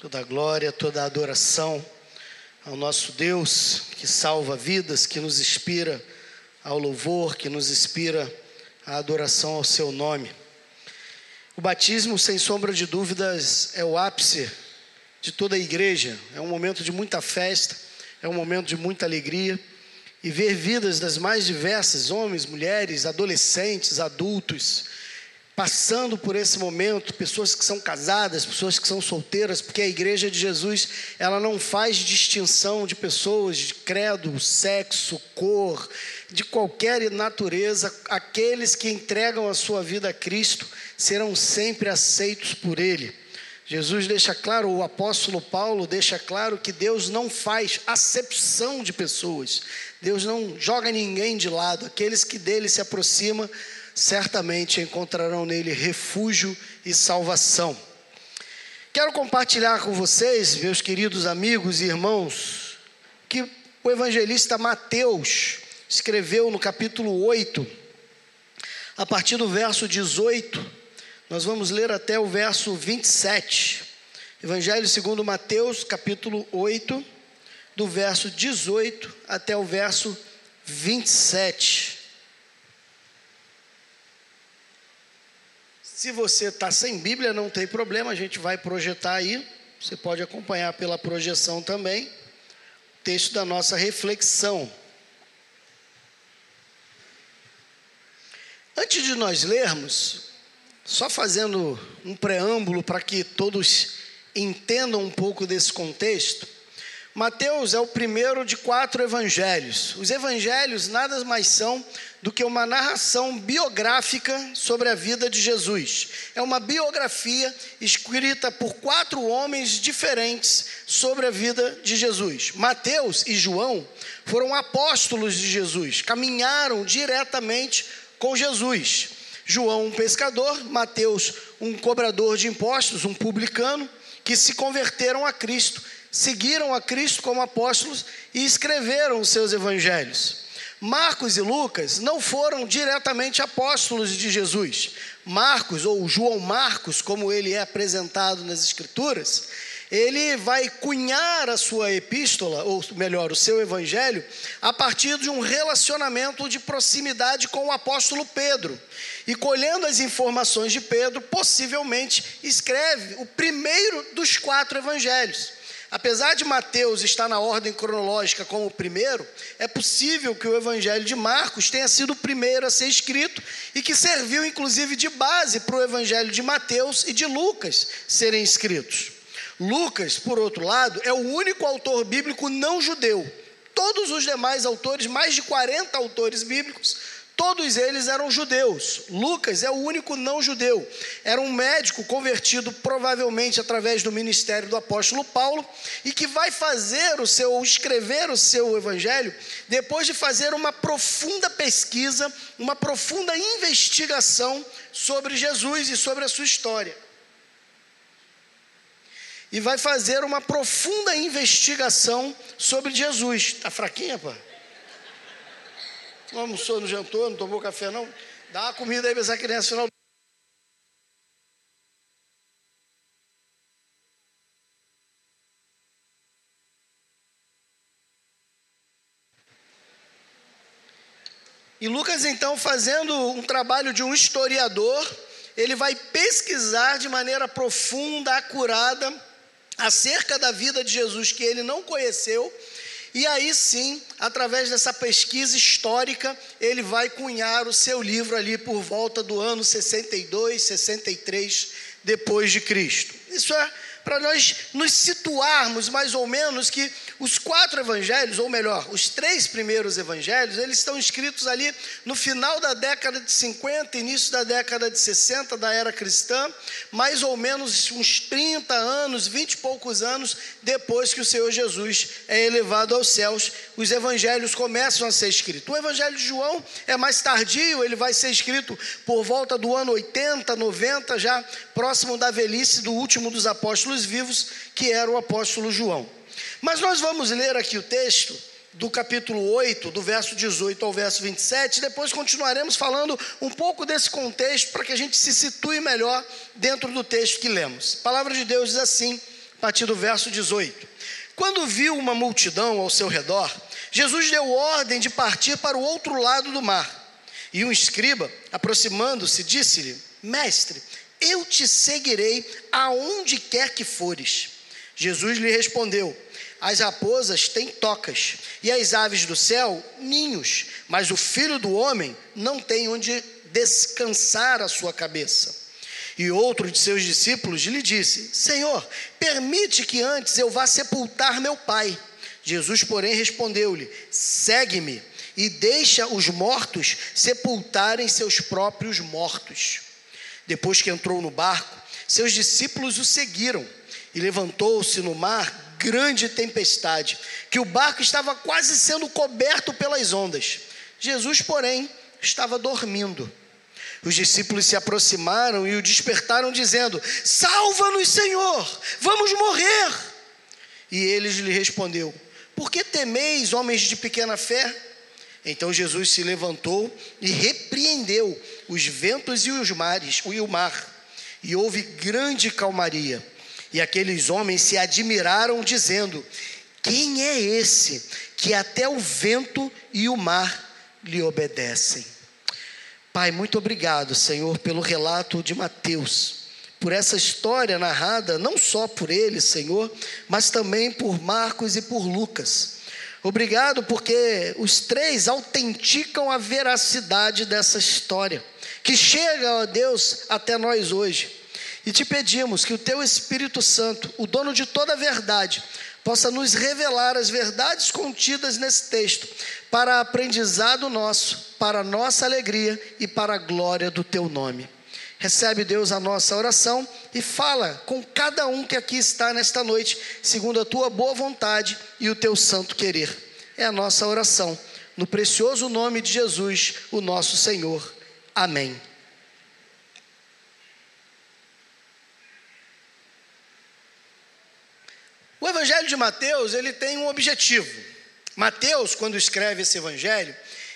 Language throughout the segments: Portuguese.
toda a glória, toda a adoração ao nosso Deus que salva vidas, que nos inspira ao louvor, que nos inspira à adoração ao seu nome. O batismo, sem sombra de dúvidas, é o ápice de toda a igreja, é um momento de muita festa, é um momento de muita alegria. E ver vidas das mais diversas, homens, mulheres, adolescentes, adultos, passando por esse momento, pessoas que são casadas, pessoas que são solteiras, porque a igreja de Jesus, ela não faz distinção de pessoas de credo, sexo, cor, de qualquer natureza, aqueles que entregam a sua vida a Cristo serão sempre aceitos por ele. Jesus deixa claro, o apóstolo Paulo deixa claro que Deus não faz acepção de pessoas. Deus não joga ninguém de lado. Aqueles que dele se aproximam certamente encontrarão nele refúgio e salvação. Quero compartilhar com vocês, meus queridos amigos e irmãos, que o evangelista Mateus escreveu no capítulo 8, a partir do verso 18, nós vamos ler até o verso 27. Evangelho segundo Mateus, capítulo 8, do verso 18 até o verso 27. Se você está sem Bíblia, não tem problema, a gente vai projetar aí. Você pode acompanhar pela projeção também. O texto da nossa reflexão. Antes de nós lermos, só fazendo um preâmbulo para que todos entendam um pouco desse contexto, Mateus é o primeiro de quatro evangelhos. Os evangelhos nada mais são do que uma narração biográfica sobre a vida de Jesus. É uma biografia escrita por quatro homens diferentes sobre a vida de Jesus. Mateus e João foram apóstolos de Jesus, caminharam diretamente com Jesus. João, um pescador, Mateus, um cobrador de impostos, um publicano, que se converteram a Cristo seguiram a Cristo como apóstolos e escreveram os seus evangelhos. Marcos e Lucas não foram diretamente apóstolos de Jesus. Marcos, ou João Marcos, como ele é apresentado nas Escrituras, ele vai cunhar a sua epístola, ou melhor, o seu evangelho, a partir de um relacionamento de proximidade com o apóstolo Pedro. E colhendo as informações de Pedro, possivelmente escreve o primeiro dos quatro evangelhos. Apesar de Mateus estar na ordem cronológica como o primeiro, é possível que o Evangelho de Marcos tenha sido o primeiro a ser escrito e que serviu inclusive de base para o Evangelho de Mateus e de Lucas serem escritos. Lucas, por outro lado, é o único autor bíblico não judeu. Todos os demais autores, mais de 40 autores bíblicos, Todos eles eram judeus. Lucas é o único não judeu. Era um médico convertido provavelmente através do ministério do apóstolo Paulo e que vai fazer o seu escrever o seu evangelho depois de fazer uma profunda pesquisa, uma profunda investigação sobre Jesus e sobre a sua história. E vai fazer uma profunda investigação sobre Jesus. Tá fraquinha, pá? Não almoçou, não jantou, não tomou café, não? Dá uma comida aí para essa criança final. E Lucas, então, fazendo um trabalho de um historiador, ele vai pesquisar de maneira profunda, acurada, acerca da vida de Jesus que ele não conheceu e aí sim, através dessa pesquisa histórica, ele vai cunhar o seu livro ali por volta do ano 62, 63 depois de Cristo. Isso é para nós nos situarmos mais ou menos que os quatro evangelhos, ou melhor, os três primeiros evangelhos, eles estão escritos ali no final da década de 50, início da década de 60 da era cristã, mais ou menos uns 30 anos, 20 e poucos anos depois que o Senhor Jesus é elevado aos céus, os evangelhos começam a ser escritos. O evangelho de João é mais tardio, ele vai ser escrito por volta do ano 80, 90, já próximo da velhice do último dos apóstolos vivos, que era o apóstolo João. Mas nós vamos ler aqui o texto do capítulo 8, do verso 18 ao verso 27, depois continuaremos falando um pouco desse contexto para que a gente se situe melhor dentro do texto que lemos. A palavra de Deus diz assim, a partir do verso 18. Quando viu uma multidão ao seu redor, Jesus deu ordem de partir para o outro lado do mar. E um escriba, aproximando-se, disse-lhe: Mestre, eu te seguirei aonde quer que fores. Jesus lhe respondeu: As raposas têm tocas, e as aves do céu ninhos, mas o filho do homem não tem onde descansar a sua cabeça. E outro de seus discípulos lhe disse: Senhor, permite que antes eu vá sepultar meu pai. Jesus, porém, respondeu-lhe: Segue-me e deixa os mortos sepultarem seus próprios mortos. Depois que entrou no barco, seus discípulos o seguiram e levantou-se no mar grande tempestade, que o barco estava quase sendo coberto pelas ondas. Jesus, porém, estava dormindo. Os discípulos se aproximaram e o despertaram, dizendo: Salva-nos, Senhor, vamos morrer. E eles lhe respondeu: Por que temeis, homens de pequena fé? Então Jesus se levantou e repreendeu os ventos e os mares, e o mar, e houve grande calmaria. E aqueles homens se admiraram, dizendo: Quem é esse que até o vento e o mar lhe obedecem? Pai, muito obrigado, Senhor, pelo relato de Mateus, por essa história narrada não só por ele, Senhor, mas também por Marcos e por Lucas. Obrigado porque os três autenticam a veracidade dessa história, que chega, ó Deus, até nós hoje. E te pedimos que o teu Espírito Santo, o dono de toda a verdade, possa nos revelar as verdades contidas nesse texto, para aprendizado nosso, para nossa alegria e para a glória do teu nome. Recebe, Deus, a nossa oração e fala com cada um que aqui está nesta noite, segundo a tua boa vontade e o teu santo querer. É a nossa oração, no precioso nome de Jesus, o nosso Senhor. Amém. O Evangelho de Mateus, ele tem um objetivo. Mateus, quando escreve esse evangelho,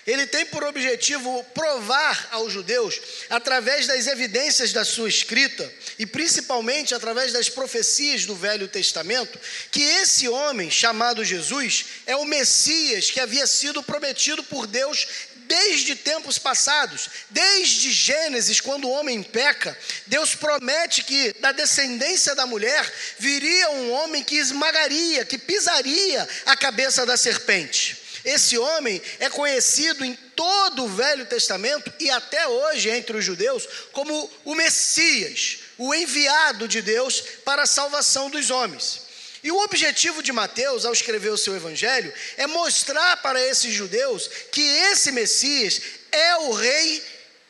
ele tem por objetivo provar aos judeus, através das evidências da sua escrita, e principalmente através das profecias do Velho Testamento, que esse homem chamado Jesus é o Messias que havia sido prometido por Deus desde tempos passados, desde Gênesis, quando o homem peca, Deus promete que da descendência da mulher viria um homem que esmagaria, que pisaria a cabeça da serpente. Esse homem é conhecido em todo o Velho Testamento e até hoje entre os judeus como o Messias, o enviado de Deus para a salvação dos homens. E o objetivo de Mateus, ao escrever o seu evangelho, é mostrar para esses judeus que esse Messias é o rei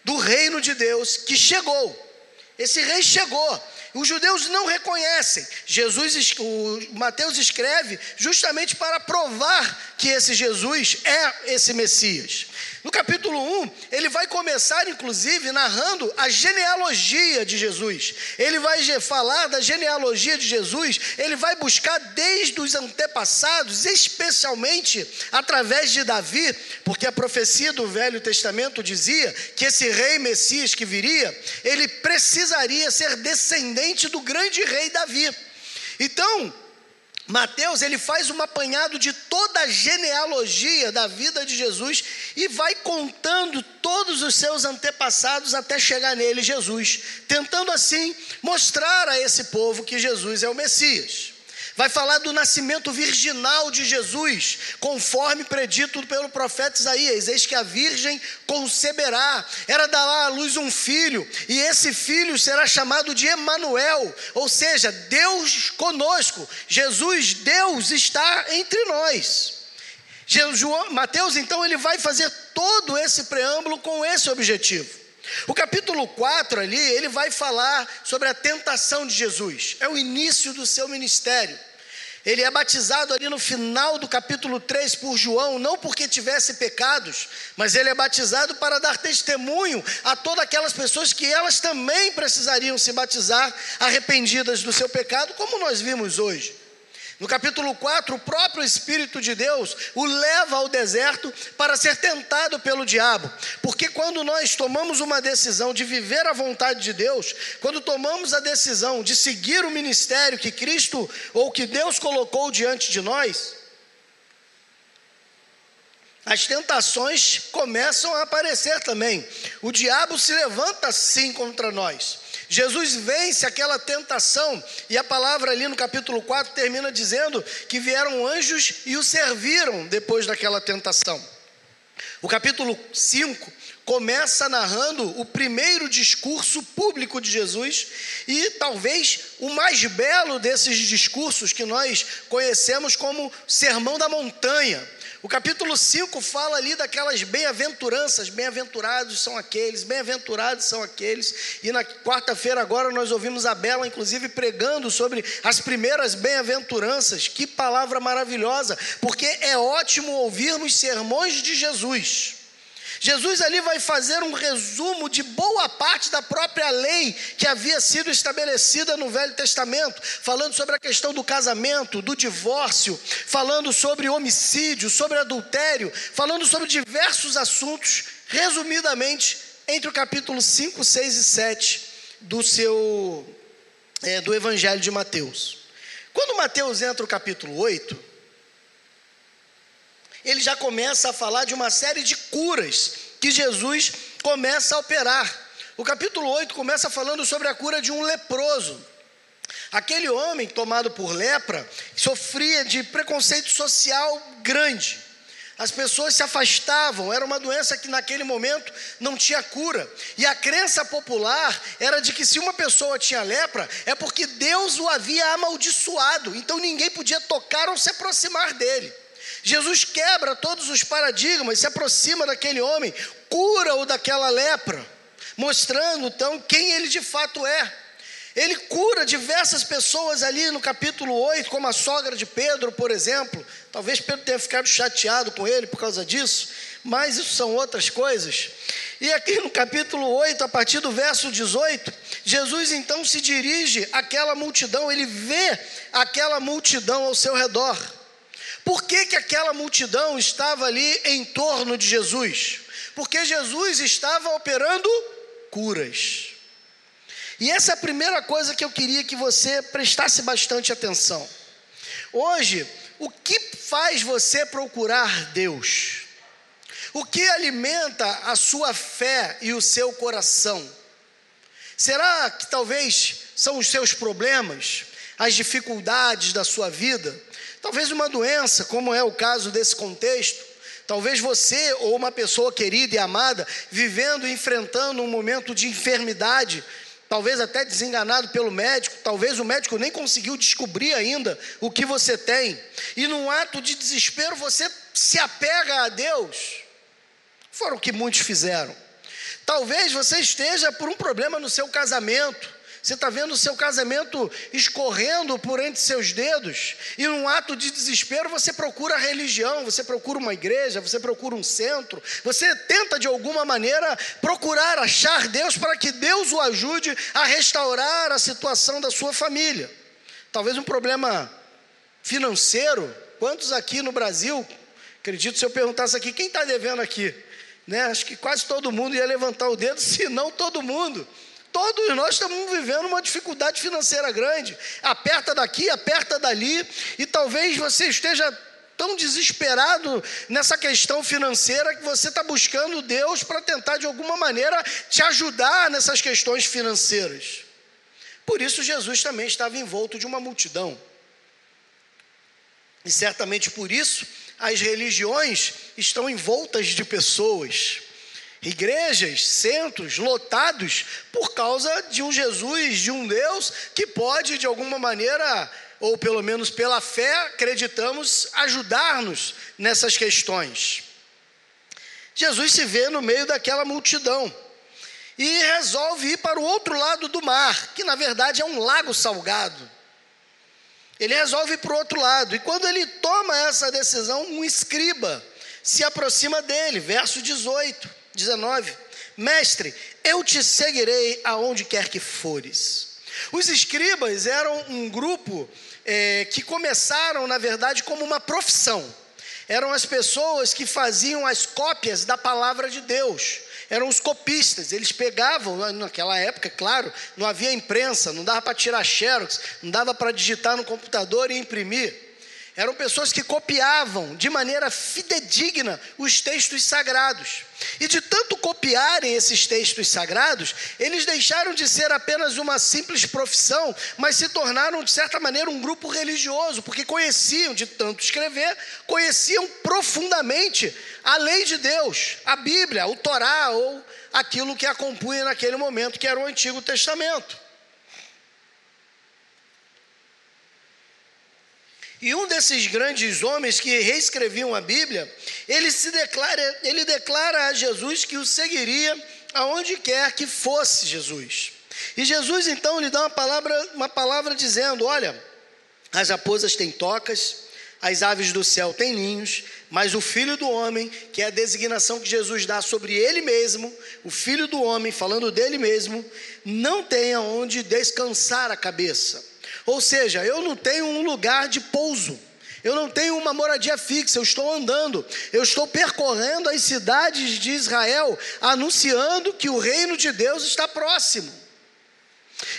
do reino de Deus que chegou. Esse rei chegou. Os judeus não reconhecem. Jesus, o Mateus escreve justamente para provar que esse Jesus é esse Messias. No capítulo 1, ele vai começar, inclusive, narrando a genealogia de Jesus. Ele vai falar da genealogia de Jesus, ele vai buscar desde os antepassados, especialmente através de Davi, porque a profecia do Velho Testamento dizia que esse rei Messias que viria, ele precisaria ser descendente do grande rei Davi. Então, Mateus ele faz um apanhado de toda a genealogia da vida de Jesus e vai contando todos os seus antepassados até chegar nele, Jesus, tentando assim mostrar a esse povo que Jesus é o Messias. Vai falar do nascimento virginal de Jesus, conforme predito pelo profeta Isaías: Eis que a virgem conceberá, era dar à luz um filho, e esse filho será chamado de Emanuel, ou seja, Deus conosco. Jesus, Deus está entre nós. Mateus, então, ele vai fazer todo esse preâmbulo com esse objetivo. O capítulo 4 ali, ele vai falar sobre a tentação de Jesus. É o início do seu ministério. Ele é batizado ali no final do capítulo 3 por João, não porque tivesse pecados, mas ele é batizado para dar testemunho a todas aquelas pessoas que elas também precisariam se batizar arrependidas do seu pecado, como nós vimos hoje. No capítulo 4, o próprio Espírito de Deus o leva ao deserto para ser tentado pelo diabo. Porque quando nós tomamos uma decisão de viver a vontade de Deus, quando tomamos a decisão de seguir o ministério que Cristo ou que Deus colocou diante de nós, as tentações começam a aparecer também. O diabo se levanta sim contra nós. Jesus vence aquela tentação, e a palavra ali no capítulo 4 termina dizendo que vieram anjos e o serviram depois daquela tentação. O capítulo 5 começa narrando o primeiro discurso público de Jesus e talvez o mais belo desses discursos que nós conhecemos como Sermão da Montanha o capítulo 5 fala ali daquelas bem-aventuranças, bem-aventurados são aqueles, bem-aventurados são aqueles. E na quarta-feira agora nós ouvimos a Bela, inclusive, pregando sobre as primeiras bem-aventuranças. Que palavra maravilhosa, porque é ótimo ouvirmos sermões de Jesus. Jesus ali vai fazer um resumo de boa parte da própria lei que havia sido estabelecida no Velho Testamento, falando sobre a questão do casamento, do divórcio, falando sobre homicídio, sobre adultério, falando sobre diversos assuntos, resumidamente, entre o capítulo 5, 6 e 7 do seu é, do Evangelho de Mateus. Quando Mateus entra no capítulo 8, ele já começa a falar de uma série de curas que Jesus começa a operar. O capítulo 8 começa falando sobre a cura de um leproso. Aquele homem tomado por lepra sofria de preconceito social grande. As pessoas se afastavam, era uma doença que naquele momento não tinha cura. E a crença popular era de que se uma pessoa tinha lepra, é porque Deus o havia amaldiçoado, então ninguém podia tocar ou se aproximar dele. Jesus quebra todos os paradigmas, se aproxima daquele homem, cura-o daquela lepra, mostrando então quem ele de fato é. Ele cura diversas pessoas ali no capítulo 8, como a sogra de Pedro, por exemplo. Talvez Pedro tenha ficado chateado com ele por causa disso, mas isso são outras coisas. E aqui no capítulo 8, a partir do verso 18, Jesus então se dirige àquela multidão, ele vê aquela multidão ao seu redor. Por que, que aquela multidão estava ali em torno de Jesus? Porque Jesus estava operando curas. E essa é a primeira coisa que eu queria que você prestasse bastante atenção. Hoje, o que faz você procurar Deus? O que alimenta a sua fé e o seu coração? Será que talvez são os seus problemas, as dificuldades da sua vida? Talvez uma doença, como é o caso desse contexto. Talvez você ou uma pessoa querida e amada vivendo e enfrentando um momento de enfermidade, talvez até desenganado pelo médico, talvez o médico nem conseguiu descobrir ainda o que você tem. E num ato de desespero você se apega a Deus. Foram o que muitos fizeram. Talvez você esteja por um problema no seu casamento você está vendo o seu casamento escorrendo por entre seus dedos, e num ato de desespero você procura a religião, você procura uma igreja, você procura um centro, você tenta de alguma maneira procurar achar Deus para que Deus o ajude a restaurar a situação da sua família. Talvez um problema financeiro. Quantos aqui no Brasil, acredito se eu perguntasse aqui, quem está devendo aqui? Né? Acho que quase todo mundo ia levantar o dedo, se não todo mundo. Todos nós estamos vivendo uma dificuldade financeira grande. Aperta daqui, aperta dali, e talvez você esteja tão desesperado nessa questão financeira que você está buscando Deus para tentar de alguma maneira te ajudar nessas questões financeiras. Por isso Jesus também estava envolto de uma multidão. E certamente por isso as religiões estão envoltas de pessoas igrejas, centros lotados por causa de um Jesus, de um Deus que pode de alguma maneira, ou pelo menos pela fé, acreditamos, ajudar-nos nessas questões. Jesus se vê no meio daquela multidão e resolve ir para o outro lado do mar, que na verdade é um lago salgado. Ele resolve ir para o outro lado, e quando ele toma essa decisão, um escriba se aproxima dele, verso 18. 19: Mestre, eu te seguirei aonde quer que fores. Os escribas eram um grupo é, que começaram, na verdade, como uma profissão. Eram as pessoas que faziam as cópias da palavra de Deus. Eram os copistas. Eles pegavam, naquela época, claro, não havia imprensa, não dava para tirar xerox, não dava para digitar no computador e imprimir. Eram pessoas que copiavam de maneira fidedigna os textos sagrados. E de tanto copiarem esses textos sagrados, eles deixaram de ser apenas uma simples profissão, mas se tornaram, de certa maneira, um grupo religioso, porque conheciam, de tanto escrever, conheciam profundamente a lei de Deus, a Bíblia, o Torá ou aquilo que a compunha naquele momento, que era o Antigo Testamento. E um desses grandes homens que reescreviam a Bíblia, ele se declara, ele declara a Jesus que o seguiria aonde quer que fosse Jesus. E Jesus então lhe dá uma palavra, uma palavra dizendo: Olha, as raposas têm tocas, as aves do céu têm ninhos, mas o filho do homem, que é a designação que Jesus dá sobre ele mesmo, o filho do homem, falando dele mesmo, não tem aonde descansar a cabeça. Ou seja, eu não tenho um lugar de pouso. Eu não tenho uma moradia fixa, eu estou andando, eu estou percorrendo as cidades de Israel, anunciando que o reino de Deus está próximo.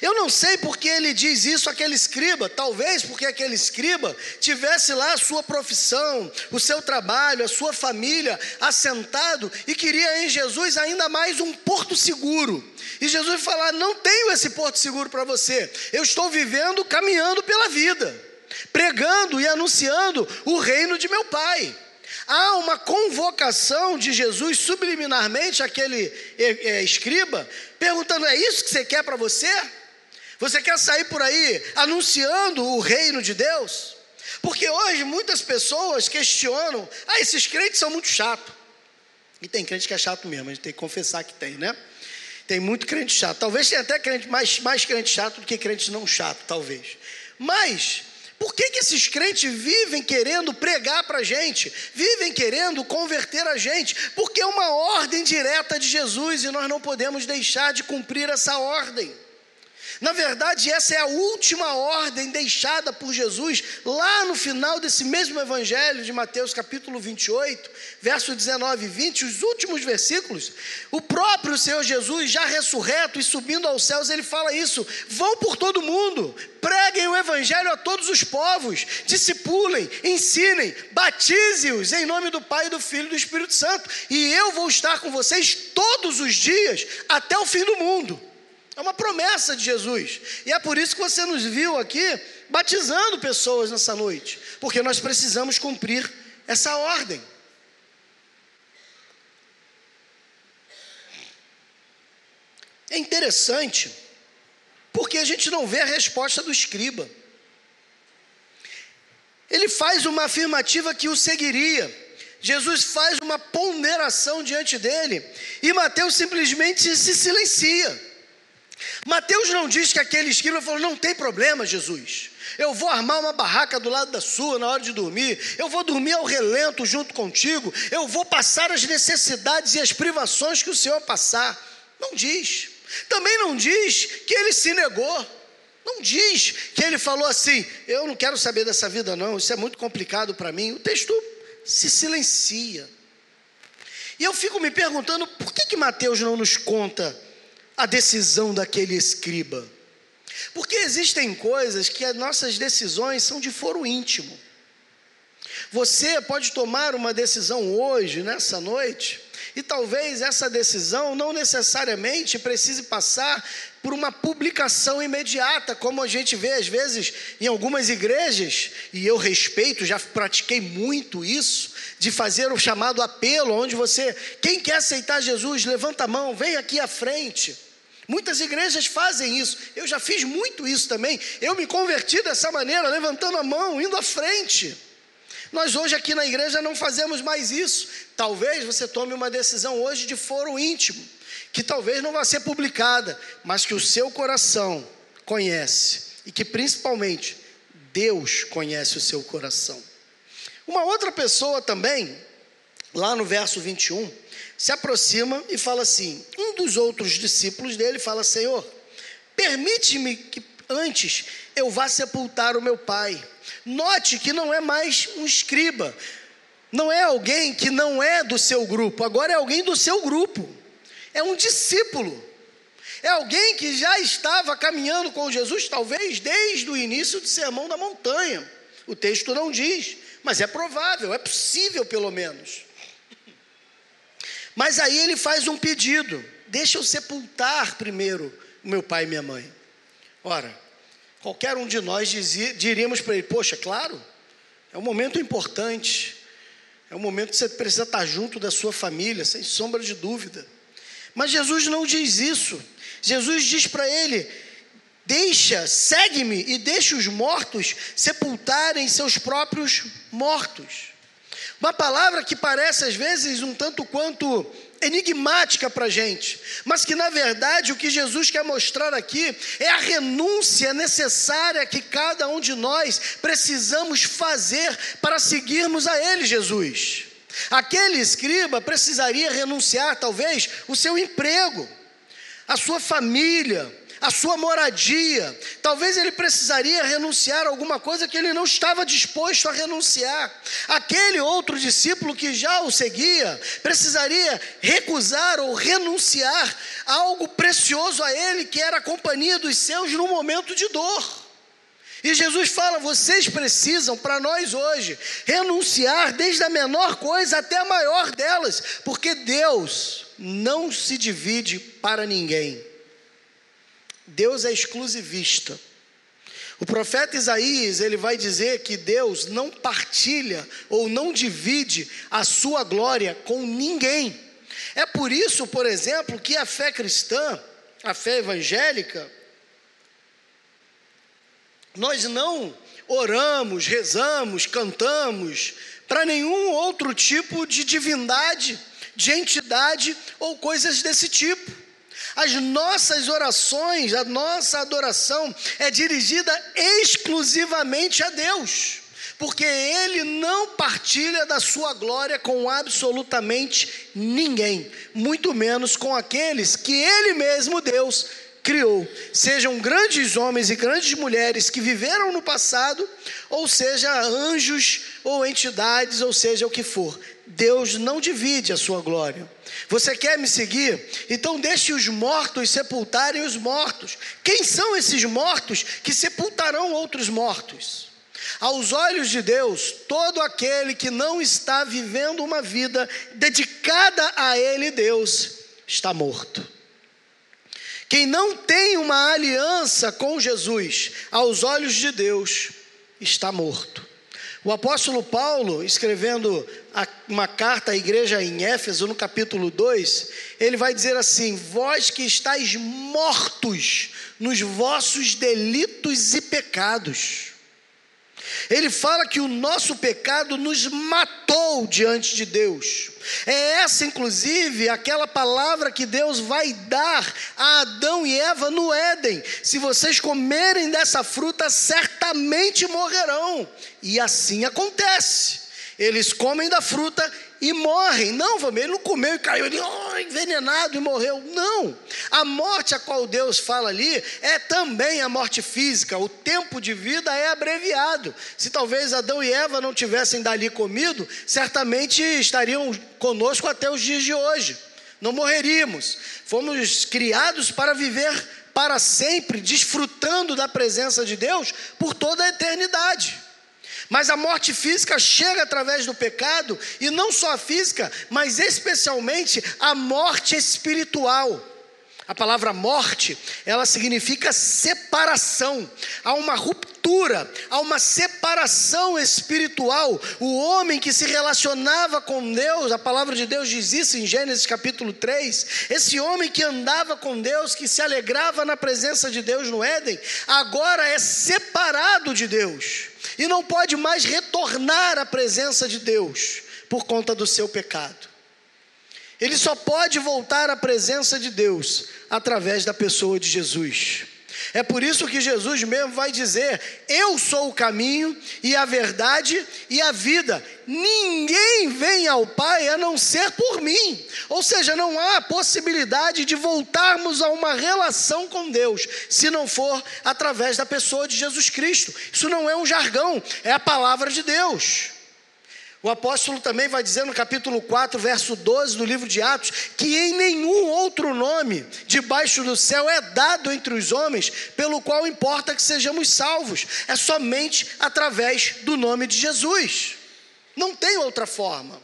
Eu não sei porque ele diz isso àquele escriba, talvez porque aquele escriba tivesse lá a sua profissão, o seu trabalho, a sua família assentado e queria em Jesus ainda mais um porto seguro. E Jesus falar: Não tenho esse porto seguro para você, eu estou vivendo, caminhando pela vida, pregando e anunciando o reino de meu Pai. Há uma convocação de Jesus subliminarmente àquele é, é, escriba, perguntando: é isso que você quer para você? Você quer sair por aí anunciando o reino de Deus? Porque hoje muitas pessoas questionam: ah, esses crentes são muito chatos. E tem crente que é chato mesmo, a gente tem que confessar que tem, né? Tem muito crente chato. Talvez tenha até crente, mais, mais crente chato do que crente não chato, talvez. Mas por que, que esses crentes vivem querendo pregar para a gente, vivem querendo converter a gente? Porque é uma ordem direta de Jesus e nós não podemos deixar de cumprir essa ordem. Na verdade, essa é a última ordem deixada por Jesus lá no final desse mesmo evangelho de Mateus, capítulo 28, verso 19 e 20, os últimos versículos. O próprio Senhor Jesus, já ressurreto e subindo aos céus, ele fala isso: vão por todo mundo, preguem o evangelho a todos os povos, discipulem, ensinem, batize-os em nome do Pai, do Filho e do Espírito Santo, e eu vou estar com vocês todos os dias até o fim do mundo. É uma promessa de Jesus. E é por isso que você nos viu aqui batizando pessoas nessa noite, porque nós precisamos cumprir essa ordem. É interessante, porque a gente não vê a resposta do escriba. Ele faz uma afirmativa que o seguiria. Jesus faz uma ponderação diante dele, e Mateus simplesmente se silencia. Mateus não diz que aquele escriba falou: não tem problema, Jesus. Eu vou armar uma barraca do lado da sua na hora de dormir. Eu vou dormir ao relento junto contigo. Eu vou passar as necessidades e as privações que o Senhor passar. Não diz. Também não diz que ele se negou. Não diz que ele falou assim: eu não quero saber dessa vida, não. Isso é muito complicado para mim. O texto se silencia. E eu fico me perguntando por que, que Mateus não nos conta a decisão daquele escriba. Porque existem coisas que as nossas decisões são de foro íntimo. Você pode tomar uma decisão hoje, nessa noite, e talvez essa decisão não necessariamente precise passar por uma publicação imediata, como a gente vê às vezes em algumas igrejas, e eu respeito, já pratiquei muito isso, de fazer o chamado apelo, onde você, quem quer aceitar Jesus, levanta a mão, vem aqui à frente. Muitas igrejas fazem isso, eu já fiz muito isso também. Eu me converti dessa maneira, levantando a mão, indo à frente. Nós hoje aqui na igreja não fazemos mais isso. Talvez você tome uma decisão hoje de foro íntimo, que talvez não vá ser publicada, mas que o seu coração conhece e que principalmente Deus conhece o seu coração. Uma outra pessoa também, lá no verso 21, se aproxima e fala assim: um dos outros discípulos dele fala, Senhor, permite-me que antes eu vá sepultar o meu pai. Note que não é mais um escriba, não é alguém que não é do seu grupo, agora é alguém do seu grupo, é um discípulo, é alguém que já estava caminhando com Jesus, talvez desde o início do sermão da montanha. O texto não diz, mas é provável, é possível pelo menos. Mas aí ele faz um pedido: deixa eu sepultar primeiro meu pai e minha mãe. Ora, qualquer um de nós dizia, diríamos para ele: Poxa, claro, é um momento importante, é um momento que você precisa estar junto da sua família, sem sombra de dúvida. Mas Jesus não diz isso. Jesus diz para ele: Deixa, segue-me e deixa os mortos sepultarem seus próprios mortos. Uma palavra que parece às vezes um tanto quanto enigmática para a gente, mas que na verdade o que Jesus quer mostrar aqui é a renúncia necessária que cada um de nós precisamos fazer para seguirmos a Ele, Jesus. Aquele escriba precisaria renunciar, talvez, o seu emprego, a sua família, a sua moradia. Talvez ele precisaria renunciar a alguma coisa que ele não estava disposto a renunciar. Aquele outro discípulo que já o seguia precisaria recusar ou renunciar a algo precioso a ele, que era a companhia dos seus no momento de dor. E Jesus fala: vocês precisam, para nós hoje, renunciar desde a menor coisa até a maior delas, porque Deus não se divide para ninguém. Deus é exclusivista. O profeta Isaías, ele vai dizer que Deus não partilha ou não divide a sua glória com ninguém. É por isso, por exemplo, que a fé cristã, a fé evangélica, nós não oramos, rezamos, cantamos para nenhum outro tipo de divindade, de entidade ou coisas desse tipo. As nossas orações, a nossa adoração é dirigida exclusivamente a Deus, porque Ele não partilha da sua glória com absolutamente ninguém, muito menos com aqueles que Ele mesmo, Deus, criou, sejam grandes homens e grandes mulheres que viveram no passado, ou seja, anjos ou entidades, ou seja o que for. Deus não divide a sua glória. Você quer me seguir? Então deixe os mortos sepultarem os mortos. Quem são esses mortos que sepultarão outros mortos? Aos olhos de Deus, todo aquele que não está vivendo uma vida dedicada a Ele, Deus, está morto. Quem não tem uma aliança com Jesus, aos olhos de Deus, está morto. O apóstolo Paulo, escrevendo uma carta à igreja em Éfeso, no capítulo 2, ele vai dizer assim: Vós que estáis mortos nos vossos delitos e pecados. Ele fala que o nosso pecado nos matou diante de Deus. É essa, inclusive, aquela palavra que Deus vai dar a Adão e Eva no Éden: se vocês comerem dessa fruta, certamente morrerão. E assim acontece. Eles comem da fruta e morrem. Não, família, ele não comeu e caiu ali, oh, envenenado e morreu. Não. A morte a qual Deus fala ali é também a morte física. O tempo de vida é abreviado. Se talvez Adão e Eva não tivessem dali comido, certamente estariam conosco até os dias de hoje. Não morreríamos. Fomos criados para viver para sempre, desfrutando da presença de Deus por toda a eternidade. Mas a morte física chega através do pecado, e não só a física, mas especialmente a morte espiritual. A palavra morte, ela significa separação. Há uma ruptura, há uma separação espiritual. O homem que se relacionava com Deus, a palavra de Deus diz isso em Gênesis capítulo 3. Esse homem que andava com Deus, que se alegrava na presença de Deus no Éden, agora é separado de Deus e não pode mais retornar à presença de Deus por conta do seu pecado. Ele só pode voltar à presença de Deus através da pessoa de Jesus. É por isso que Jesus mesmo vai dizer: Eu sou o caminho e a verdade e a vida. Ninguém vem ao Pai a não ser por mim. Ou seja, não há possibilidade de voltarmos a uma relação com Deus se não for através da pessoa de Jesus Cristo. Isso não é um jargão, é a palavra de Deus. O apóstolo também vai dizer no capítulo 4, verso 12 do livro de Atos, que em nenhum outro nome debaixo do céu é dado entre os homens pelo qual importa que sejamos salvos. É somente através do nome de Jesus. Não tem outra forma.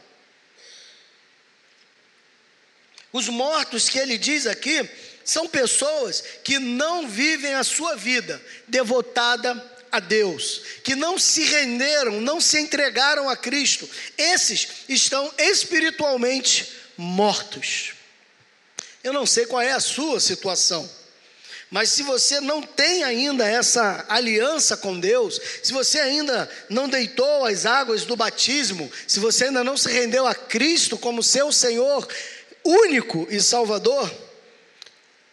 Os mortos que ele diz aqui são pessoas que não vivem a sua vida devotada a Deus, que não se renderam, não se entregaram a Cristo, esses estão espiritualmente mortos. Eu não sei qual é a sua situação, mas se você não tem ainda essa aliança com Deus, se você ainda não deitou as águas do batismo, se você ainda não se rendeu a Cristo como seu Senhor único e Salvador,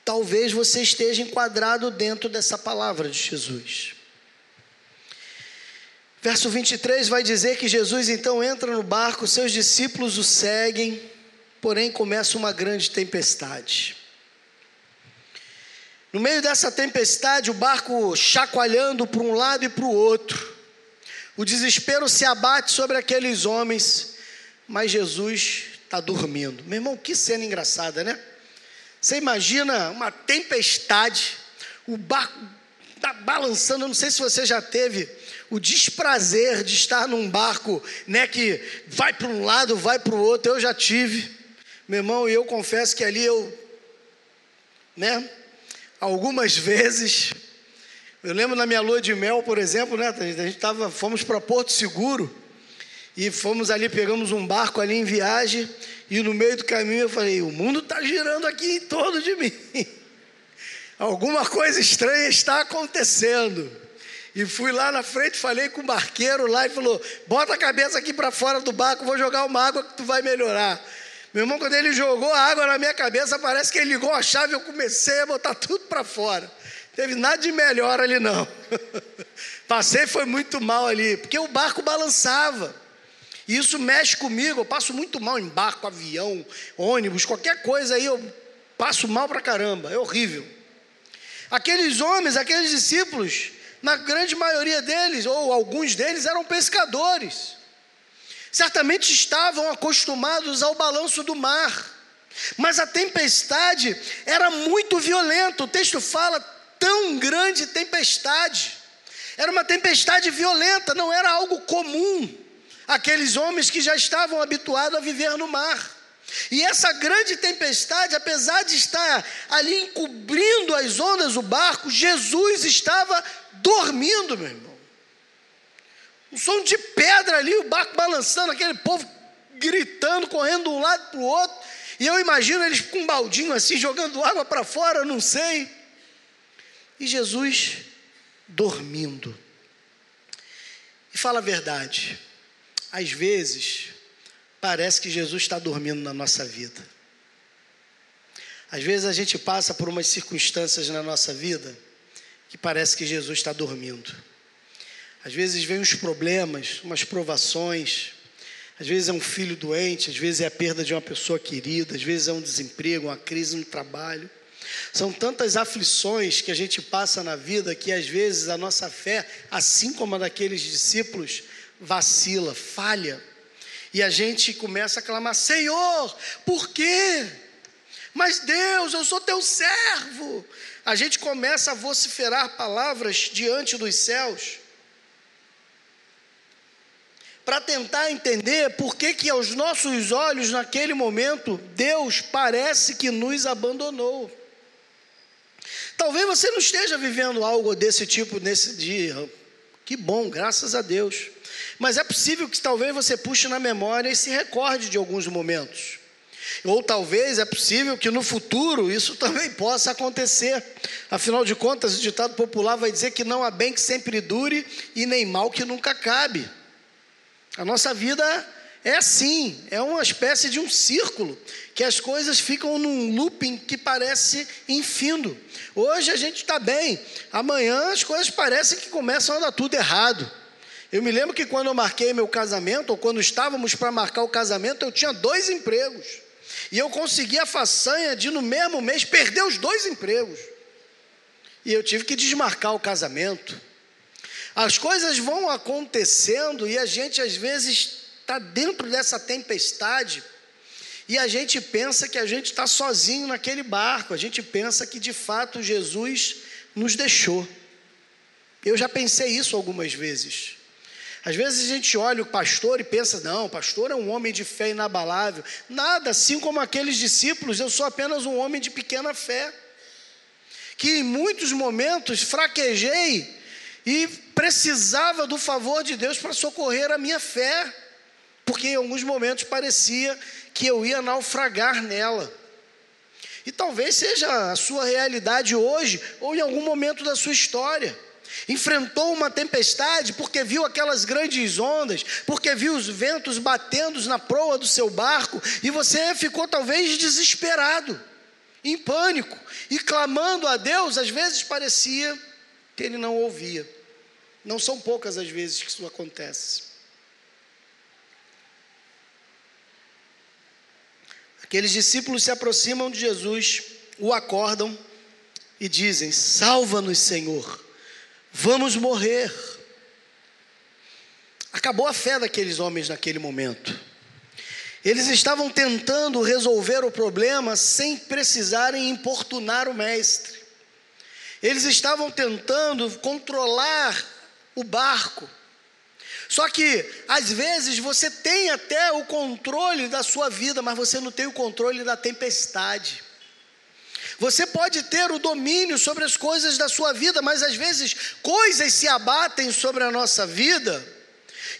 talvez você esteja enquadrado dentro dessa palavra de Jesus. Verso 23 vai dizer que Jesus então entra no barco, seus discípulos o seguem, porém começa uma grande tempestade. No meio dessa tempestade, o barco chacoalhando para um lado e para o outro, o desespero se abate sobre aqueles homens, mas Jesus está dormindo. Meu irmão, que cena engraçada, né? Você imagina uma tempestade, o barco está balançando. Eu não sei se você já teve o desprazer de estar num barco, né, que vai para um lado, vai para o outro, eu já tive, meu irmão, e eu confesso que ali eu, né, algumas vezes, eu lembro na minha lua de mel, por exemplo, né, a gente tava, fomos para Porto Seguro, e fomos ali, pegamos um barco ali em viagem, e no meio do caminho eu falei, o mundo está girando aqui em torno de mim, alguma coisa estranha está acontecendo, e fui lá na frente, falei com o barqueiro lá e falou: bota a cabeça aqui para fora do barco, vou jogar uma água que tu vai melhorar. Meu irmão, quando ele jogou a água na minha cabeça, parece que ele ligou a chave e eu comecei a botar tudo para fora. Teve nada de melhor ali não. Passei foi muito mal ali, porque o barco balançava. E isso mexe comigo, eu passo muito mal em barco, avião, ônibus, qualquer coisa aí eu passo mal para caramba, é horrível. Aqueles homens, aqueles discípulos, na grande maioria deles, ou alguns deles, eram pescadores. Certamente estavam acostumados ao balanço do mar, mas a tempestade era muito violenta. O texto fala tão grande tempestade. Era uma tempestade violenta, não era algo comum. Aqueles homens que já estavam habituados a viver no mar. E essa grande tempestade, apesar de estar ali encobrindo as ondas do barco, Jesus estava dormindo, meu irmão. Um som de pedra ali, o barco balançando, aquele povo gritando, correndo de um lado para o outro. E eu imagino eles com um baldinho assim, jogando água para fora, não sei. E Jesus dormindo. E fala a verdade, às vezes, parece que Jesus está dormindo na nossa vida. Às vezes a gente passa por umas circunstâncias na nossa vida que parece que Jesus está dormindo. Às vezes vem uns problemas, umas provações, às vezes é um filho doente, às vezes é a perda de uma pessoa querida, às vezes é um desemprego, uma crise no trabalho. São tantas aflições que a gente passa na vida que às vezes a nossa fé, assim como a daqueles discípulos, vacila, falha. E a gente começa a clamar: Senhor, por quê? Mas Deus, eu sou teu servo a gente começa a vociferar palavras diante dos céus para tentar entender por que que aos nossos olhos naquele momento Deus parece que nos abandonou. Talvez você não esteja vivendo algo desse tipo nesse dia. Que bom, graças a Deus. Mas é possível que talvez você puxe na memória e se recorde de alguns momentos. Ou talvez é possível que no futuro isso também possa acontecer. Afinal de contas, o ditado popular vai dizer que não há bem que sempre dure e nem mal que nunca cabe. A nossa vida é assim, é uma espécie de um círculo, que as coisas ficam num looping que parece infindo. Hoje a gente está bem, amanhã as coisas parecem que começam a dar tudo errado. Eu me lembro que quando eu marquei meu casamento, ou quando estávamos para marcar o casamento, eu tinha dois empregos. E eu consegui a façanha de, no mesmo mês, perder os dois empregos. E eu tive que desmarcar o casamento. As coisas vão acontecendo e a gente, às vezes, está dentro dessa tempestade e a gente pensa que a gente está sozinho naquele barco, a gente pensa que de fato Jesus nos deixou. Eu já pensei isso algumas vezes. Às vezes a gente olha o pastor e pensa: não, o pastor é um homem de fé inabalável. Nada, assim como aqueles discípulos, eu sou apenas um homem de pequena fé. Que em muitos momentos fraquejei e precisava do favor de Deus para socorrer a minha fé, porque em alguns momentos parecia que eu ia naufragar nela. E talvez seja a sua realidade hoje ou em algum momento da sua história enfrentou uma tempestade porque viu aquelas grandes ondas, porque viu os ventos batendo na proa do seu barco, e você ficou talvez desesperado, em pânico, e clamando a Deus, às vezes parecia que ele não ouvia. Não são poucas as vezes que isso acontece. Aqueles discípulos se aproximam de Jesus, o acordam e dizem: Salva-nos, Senhor vamos morrer. Acabou a fé daqueles homens naquele momento. Eles estavam tentando resolver o problema sem precisarem importunar o mestre. Eles estavam tentando controlar o barco. Só que, às vezes, você tem até o controle da sua vida, mas você não tem o controle da tempestade. Você pode ter o domínio sobre as coisas da sua vida, mas às vezes coisas se abatem sobre a nossa vida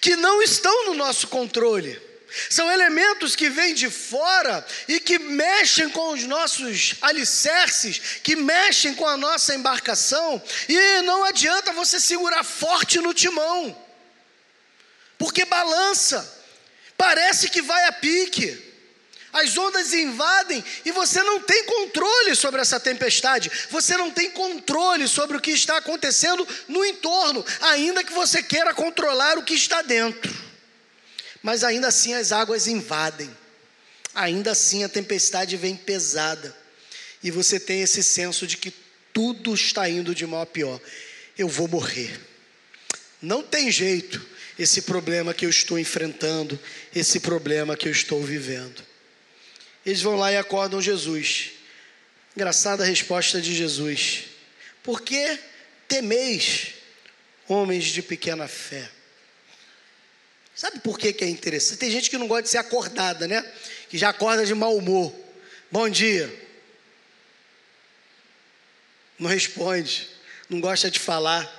que não estão no nosso controle. São elementos que vêm de fora e que mexem com os nossos alicerces, que mexem com a nossa embarcação, e não adianta você segurar forte no timão, porque balança, parece que vai a pique as ondas invadem e você não tem controle sobre essa tempestade, você não tem controle sobre o que está acontecendo no entorno, ainda que você queira controlar o que está dentro. Mas ainda assim as águas invadem, ainda assim a tempestade vem pesada, e você tem esse senso de que tudo está indo de mal a pior. Eu vou morrer. Não tem jeito esse problema que eu estou enfrentando, esse problema que eu estou vivendo. Eles vão lá e acordam Jesus. Engraçada a resposta de Jesus. Por que temeis, homens de pequena fé? Sabe por que, que é interessante? Tem gente que não gosta de ser acordada, né? Que já acorda de mau humor. Bom dia. Não responde, não gosta de falar.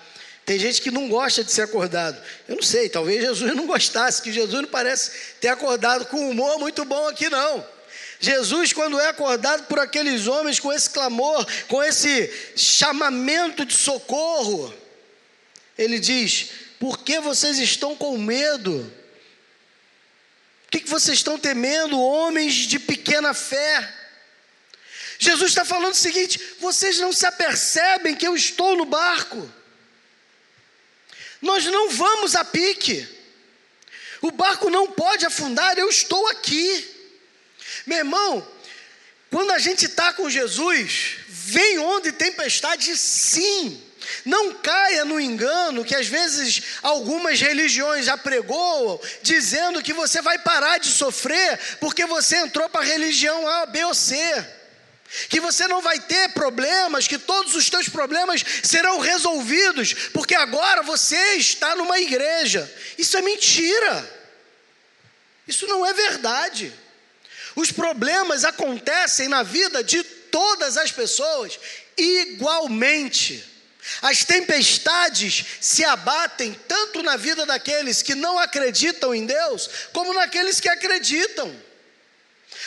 Tem gente que não gosta de ser acordado. Eu não sei, talvez Jesus não gostasse, que Jesus não parece ter acordado com um humor muito bom aqui, não. Jesus, quando é acordado por aqueles homens com esse clamor, com esse chamamento de socorro, ele diz: Por que vocês estão com medo? O que, vocês estão temendo, homens de pequena fé? Jesus está falando o seguinte: vocês não se apercebem que eu estou no barco, nós não vamos a pique, o barco não pode afundar, eu estou aqui. Meu irmão, quando a gente está com Jesus, vem onda e tempestade, sim. Não caia no engano que às vezes algumas religiões já pregou, dizendo que você vai parar de sofrer porque você entrou para a religião A, B ou C. Que você não vai ter problemas, que todos os teus problemas serão resolvidos, porque agora você está numa igreja. Isso é mentira. Isso não é verdade. Os problemas acontecem na vida de todas as pessoas igualmente. As tempestades se abatem tanto na vida daqueles que não acreditam em Deus, como naqueles que acreditam.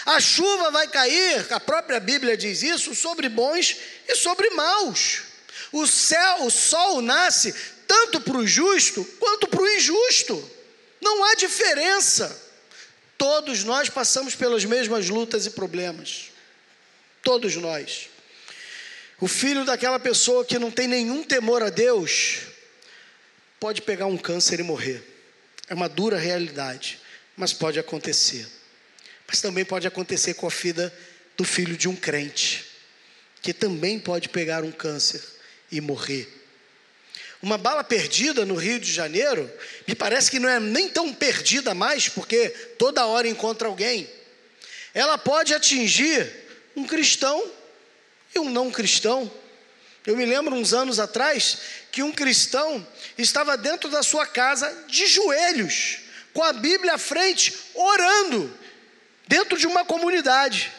A chuva vai cair, a própria Bíblia diz isso, sobre bons e sobre maus. O céu, o sol nasce tanto para o justo quanto para o injusto. Não há diferença. Todos nós passamos pelas mesmas lutas e problemas. Todos nós. O filho daquela pessoa que não tem nenhum temor a Deus pode pegar um câncer e morrer. É uma dura realidade, mas pode acontecer. Mas também pode acontecer com a vida do filho de um crente, que também pode pegar um câncer e morrer. Uma bala perdida no Rio de Janeiro, me parece que não é nem tão perdida mais, porque toda hora encontra alguém. Ela pode atingir um cristão e um não cristão. Eu me lembro uns anos atrás que um cristão estava dentro da sua casa de joelhos, com a Bíblia à frente, orando, dentro de uma comunidade,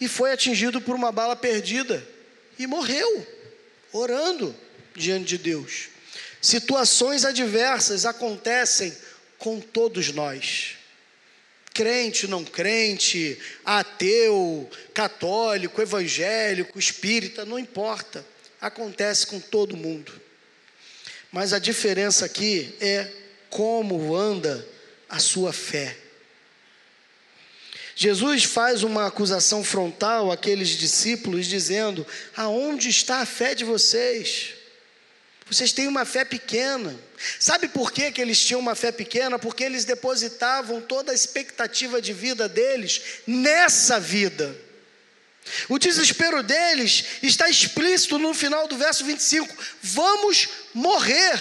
e foi atingido por uma bala perdida e morreu, orando diante de Deus. Situações adversas acontecem com todos nós crente, não crente, ateu, católico, evangélico, espírita, não importa. Acontece com todo mundo. Mas a diferença aqui é como anda a sua fé. Jesus faz uma acusação frontal àqueles discípulos, dizendo: Aonde está a fé de vocês? Vocês têm uma fé pequena. Sabe por que, que eles tinham uma fé pequena? Porque eles depositavam toda a expectativa de vida deles nessa vida. O desespero deles está explícito no final do verso 25: vamos morrer.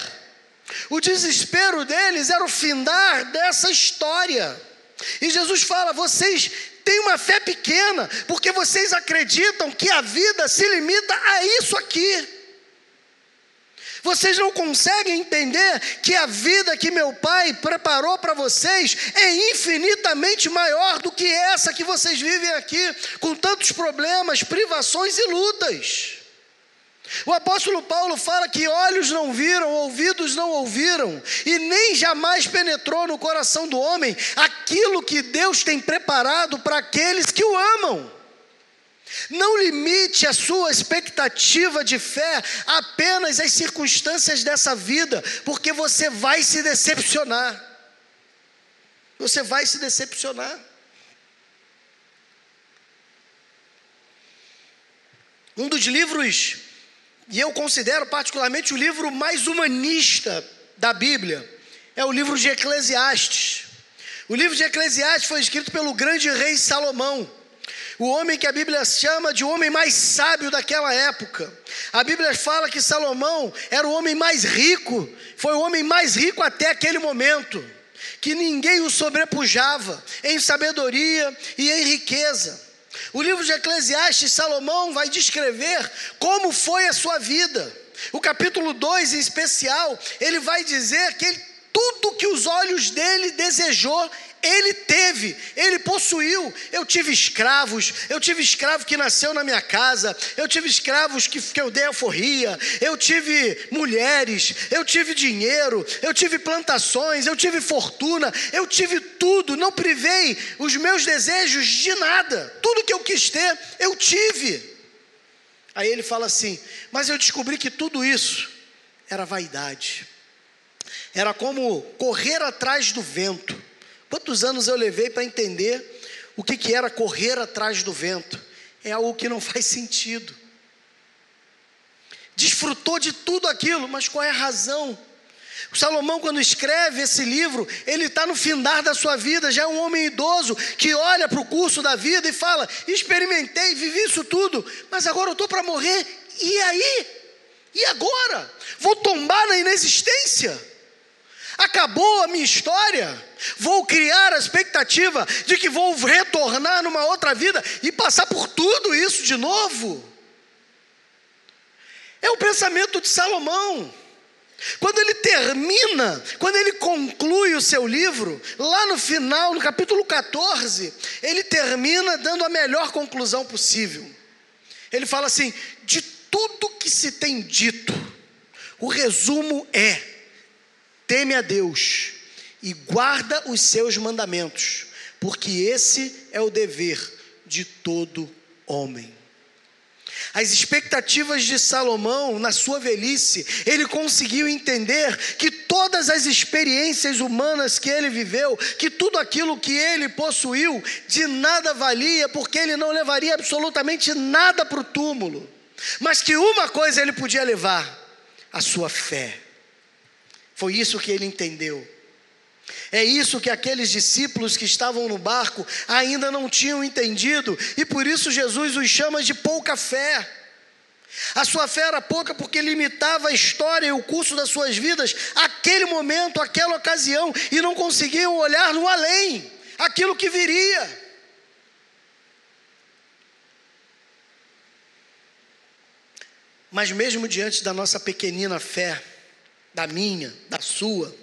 O desespero deles era o findar dessa história. E Jesus fala: vocês têm uma fé pequena, porque vocês acreditam que a vida se limita a isso aqui. Vocês não conseguem entender que a vida que meu pai preparou para vocês é infinitamente maior do que essa que vocês vivem aqui, com tantos problemas, privações e lutas. O apóstolo Paulo fala que olhos não viram, ouvidos não ouviram, e nem jamais penetrou no coração do homem aquilo que Deus tem preparado para aqueles que o amam. Não limite a sua expectativa de fé apenas às circunstâncias dessa vida, porque você vai se decepcionar. Você vai se decepcionar. Um dos livros, e eu considero particularmente o livro mais humanista da Bíblia, é o livro de Eclesiastes. O livro de Eclesiastes foi escrito pelo grande rei Salomão o homem que a Bíblia chama de homem mais sábio daquela época. A Bíblia fala que Salomão era o homem mais rico, foi o homem mais rico até aquele momento, que ninguém o sobrepujava em sabedoria e em riqueza. O livro de Eclesiastes, Salomão vai descrever como foi a sua vida. O capítulo 2 em especial, ele vai dizer que ele, tudo que os olhos dele desejou, ele teve, ele possuiu. Eu tive escravos, eu tive escravo que nasceu na minha casa, eu tive escravos que, que eu dei alforria, eu tive mulheres, eu tive dinheiro, eu tive plantações, eu tive fortuna, eu tive tudo, não privei os meus desejos de nada. Tudo que eu quis ter, eu tive. Aí ele fala assim: Mas eu descobri que tudo isso era vaidade, era como correr atrás do vento. Quantos anos eu levei para entender o que, que era correr atrás do vento? É algo que não faz sentido. Desfrutou de tudo aquilo, mas qual é a razão? O Salomão, quando escreve esse livro, ele está no findar da sua vida, já é um homem idoso que olha para o curso da vida e fala: experimentei, vivi isso tudo, mas agora eu estou para morrer, e aí? E agora? Vou tombar na inexistência? Acabou a minha história. Vou criar a expectativa de que vou retornar numa outra vida e passar por tudo isso de novo. É o pensamento de Salomão. Quando ele termina, quando ele conclui o seu livro, lá no final, no capítulo 14, ele termina dando a melhor conclusão possível. Ele fala assim: de tudo que se tem dito, o resumo é teme a Deus e guarda os seus mandamentos, porque esse é o dever de todo homem. as expectativas de Salomão na sua velhice, ele conseguiu entender que todas as experiências humanas que ele viveu, que tudo aquilo que ele possuiu, de nada valia, porque ele não levaria absolutamente nada para o túmulo, mas que uma coisa ele podia levar: a sua fé. Foi isso que ele entendeu. É isso que aqueles discípulos que estavam no barco ainda não tinham entendido, e por isso Jesus os chama de pouca fé. A sua fé era pouca porque limitava a história e o curso das suas vidas aquele momento, aquela ocasião, e não conseguiam olhar no além, aquilo que viria. Mas mesmo diante da nossa pequenina fé, da minha, da sua,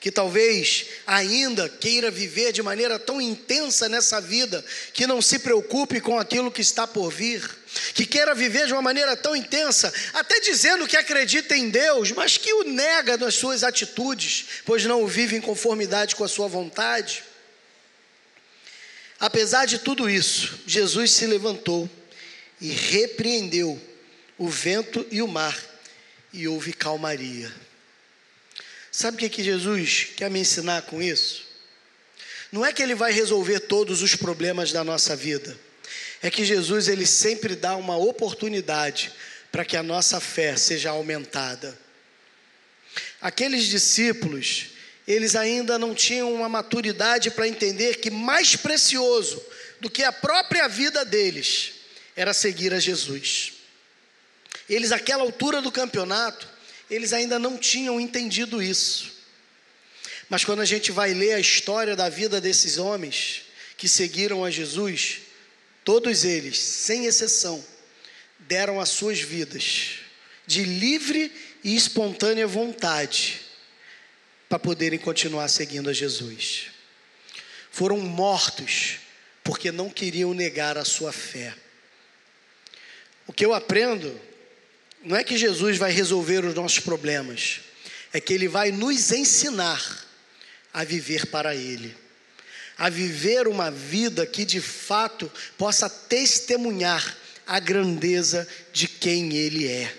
que talvez ainda queira viver de maneira tão intensa nessa vida, que não se preocupe com aquilo que está por vir, que queira viver de uma maneira tão intensa, até dizendo que acredita em Deus, mas que o nega nas suas atitudes, pois não o vive em conformidade com a sua vontade. Apesar de tudo isso, Jesus se levantou e repreendeu o vento e o mar, e houve calmaria. Sabe o que, que Jesus quer me ensinar com isso? Não é que ele vai resolver todos os problemas da nossa vida. É que Jesus ele sempre dá uma oportunidade para que a nossa fé seja aumentada. Aqueles discípulos, eles ainda não tinham uma maturidade para entender que mais precioso do que a própria vida deles era seguir a Jesus. Eles, àquela altura do campeonato, eles ainda não tinham entendido isso. Mas quando a gente vai ler a história da vida desses homens que seguiram a Jesus, todos eles, sem exceção, deram as suas vidas de livre e espontânea vontade para poderem continuar seguindo a Jesus. Foram mortos porque não queriam negar a sua fé. O que eu aprendo não é que Jesus vai resolver os nossos problemas, é que Ele vai nos ensinar a viver para Ele, a viver uma vida que de fato possa testemunhar a grandeza de quem Ele é.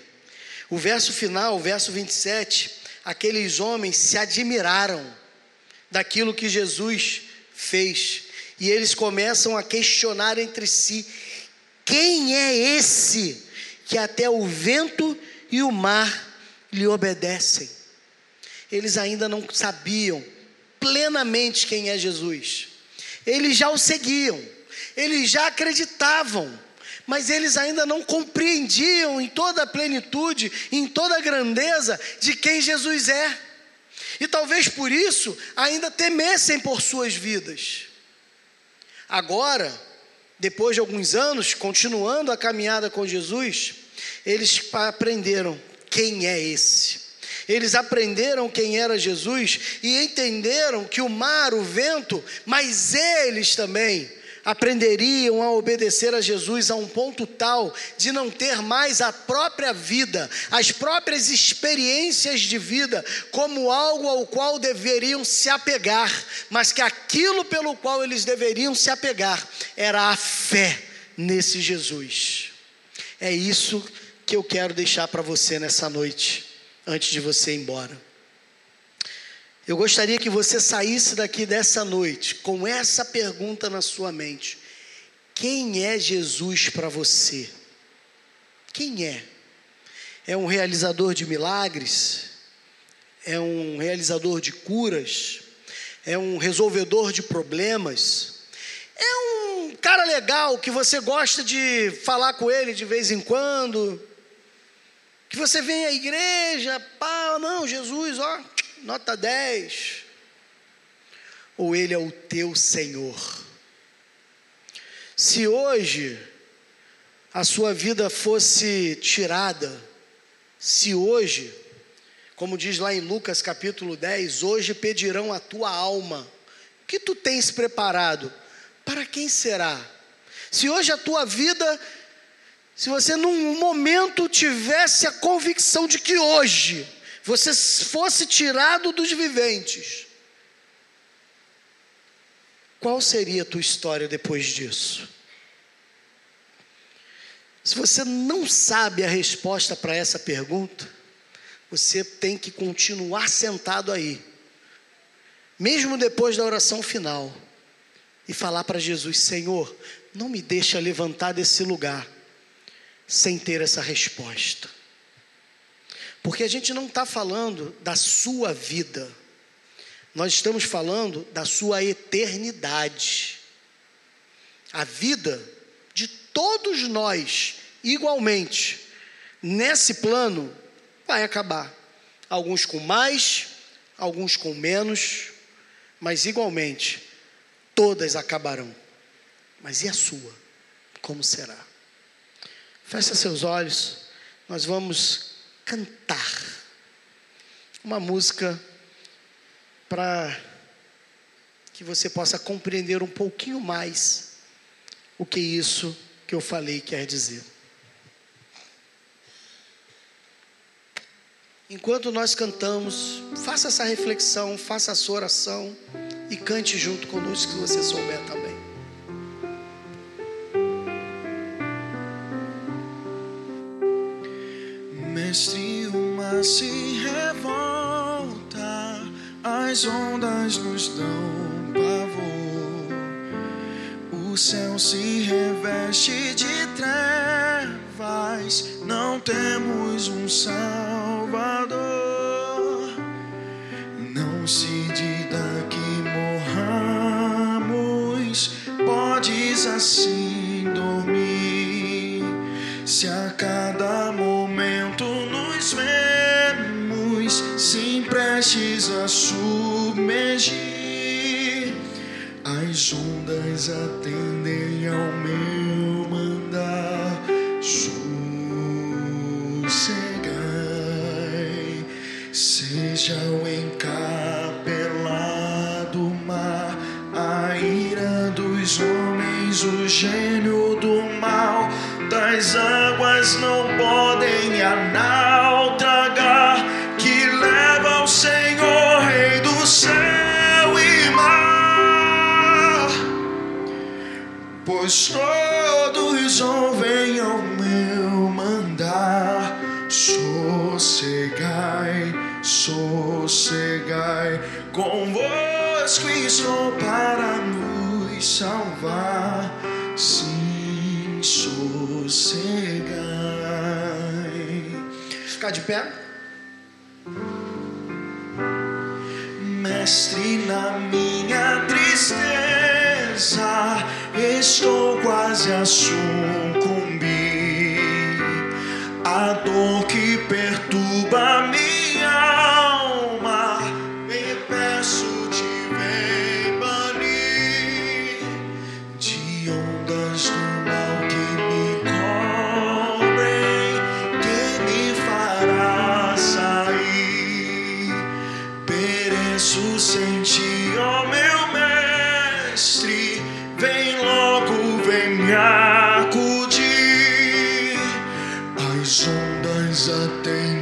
O verso final, o verso 27, aqueles homens se admiraram daquilo que Jesus fez, e eles começam a questionar entre si: quem é esse? Que até o vento e o mar lhe obedecem. Eles ainda não sabiam plenamente quem é Jesus. Eles já o seguiam, eles já acreditavam, mas eles ainda não compreendiam em toda a plenitude, em toda a grandeza de quem Jesus é. E talvez por isso ainda temessem por suas vidas. Agora, depois de alguns anos, continuando a caminhada com Jesus, eles aprenderam quem é esse. Eles aprenderam quem era Jesus e entenderam que o mar, o vento, mas eles também aprenderiam a obedecer a Jesus a um ponto tal de não ter mais a própria vida, as próprias experiências de vida como algo ao qual deveriam se apegar, mas que aquilo pelo qual eles deveriam se apegar era a fé nesse Jesus. É isso que eu quero deixar para você nessa noite, antes de você ir embora. Eu gostaria que você saísse daqui dessa noite com essa pergunta na sua mente: Quem é Jesus para você? Quem é? É um realizador de milagres? É um realizador de curas? É um resolvedor de problemas? É um cara legal que você gosta de falar com ele de vez em quando? Que você vem à igreja, pá, não, Jesus, ó, nota 10. Ou Ele é o teu Senhor. Se hoje a sua vida fosse tirada, se hoje, como diz lá em Lucas capítulo 10, hoje pedirão a tua alma, o que tu tens preparado? Para quem será? Se hoje a tua vida se você num momento tivesse a convicção de que hoje você fosse tirado dos viventes, qual seria a tua história depois disso? Se você não sabe a resposta para essa pergunta, você tem que continuar sentado aí, mesmo depois da oração final, e falar para Jesus: Senhor, não me deixa levantar desse lugar sem ter essa resposta. Porque a gente não está falando da sua vida, nós estamos falando da sua eternidade. A vida de todos nós, igualmente, nesse plano, vai acabar. Alguns com mais, alguns com menos, mas igualmente, todas acabarão. Mas e a sua? Como será? Feche seus olhos, nós vamos cantar uma música para que você possa compreender um pouquinho mais o que isso que eu falei quer dizer. Enquanto nós cantamos, faça essa reflexão, faça a sua oração e cante junto conosco se você souber também. Mestre, o mar se revolta, as ondas nos dão pavor, o céu se reveste de trevas, não temos um Salvador. Podes assim dormir, se a cada momento nos vemos, sim prestes a submergir. As ondas atendem ao meu Ficar de pé. Ondas atendem ao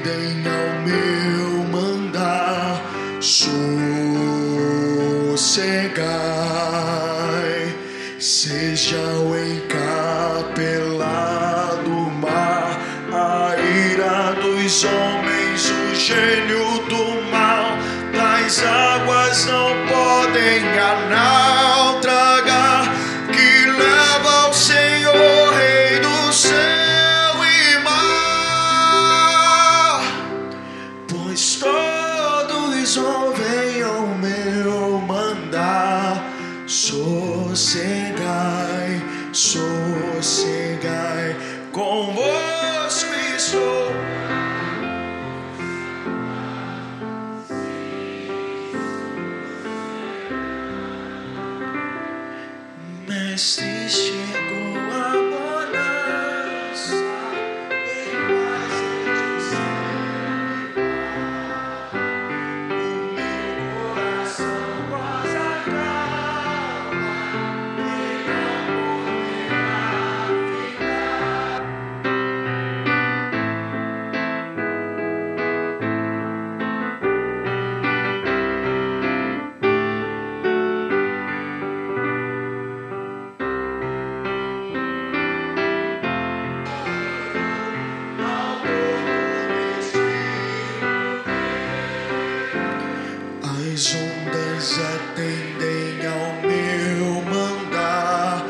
atendem ao meu mandar,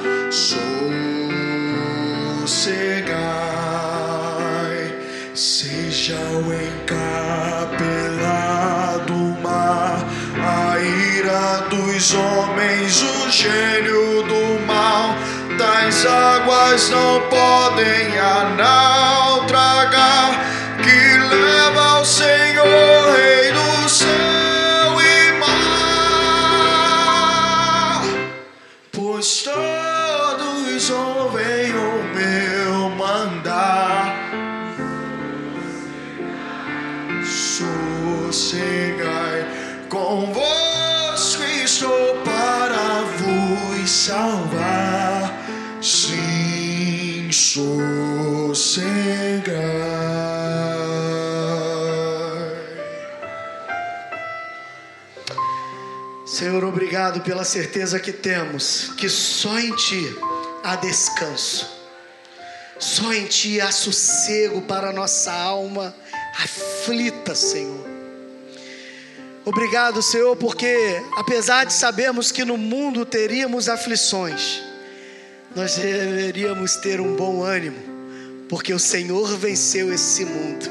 sossegai, seja o encapelado mar, a ira dos homens, o gênio do mal, das águas não podem que pela certeza que temos que só em Ti há descanso, só em Ti há sossego para a nossa alma aflita, Senhor. Obrigado, Senhor, porque apesar de sabermos que no mundo teríamos aflições, nós deveríamos ter um bom ânimo, porque o Senhor venceu esse mundo.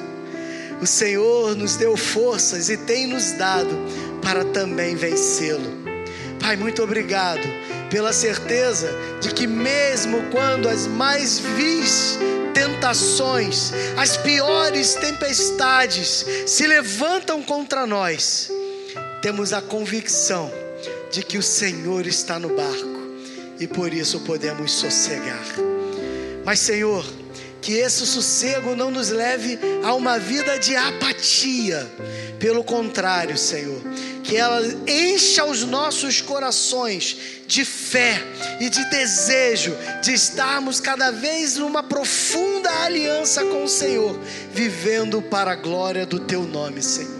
O Senhor nos deu forças e tem nos dado para também vencê-lo. Pai, muito obrigado pela certeza de que, mesmo quando as mais vis tentações, as piores tempestades se levantam contra nós, temos a convicção de que o Senhor está no barco e por isso podemos sossegar. Mas, Senhor, que esse sossego não nos leve a uma vida de apatia. Pelo contrário, Senhor, que ela encha os nossos corações de fé e de desejo de estarmos cada vez numa profunda aliança com o Senhor, vivendo para a glória do Teu nome, Senhor.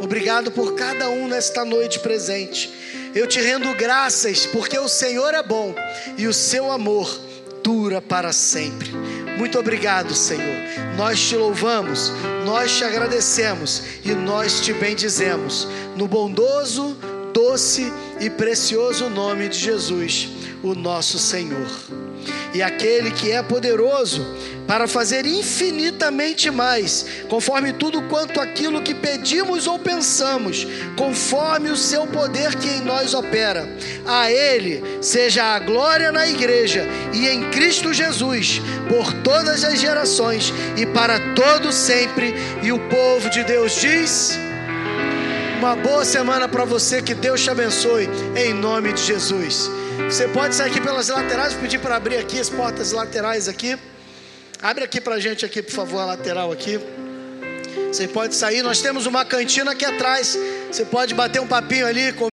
Obrigado por cada um nesta noite presente. Eu te rendo graças porque o Senhor é bom e o seu amor dura para sempre. Muito obrigado, Senhor. Nós te louvamos, nós te agradecemos e nós te bendizemos. No bondoso, doce e precioso nome de Jesus, o nosso Senhor. E aquele que é poderoso para fazer infinitamente mais, conforme tudo quanto aquilo que pedimos ou pensamos, conforme o seu poder que em nós opera. A Ele seja a glória na igreja e em Cristo Jesus, por todas as gerações e para todo sempre. E o povo de Deus diz: Uma boa semana para você, que Deus te abençoe, em nome de Jesus. Você pode sair aqui pelas laterais, pedir para abrir aqui as portas laterais aqui. Abre aqui pra gente aqui, por favor, a lateral aqui. Você pode sair, nós temos uma cantina aqui atrás. Você pode bater um papinho ali, comer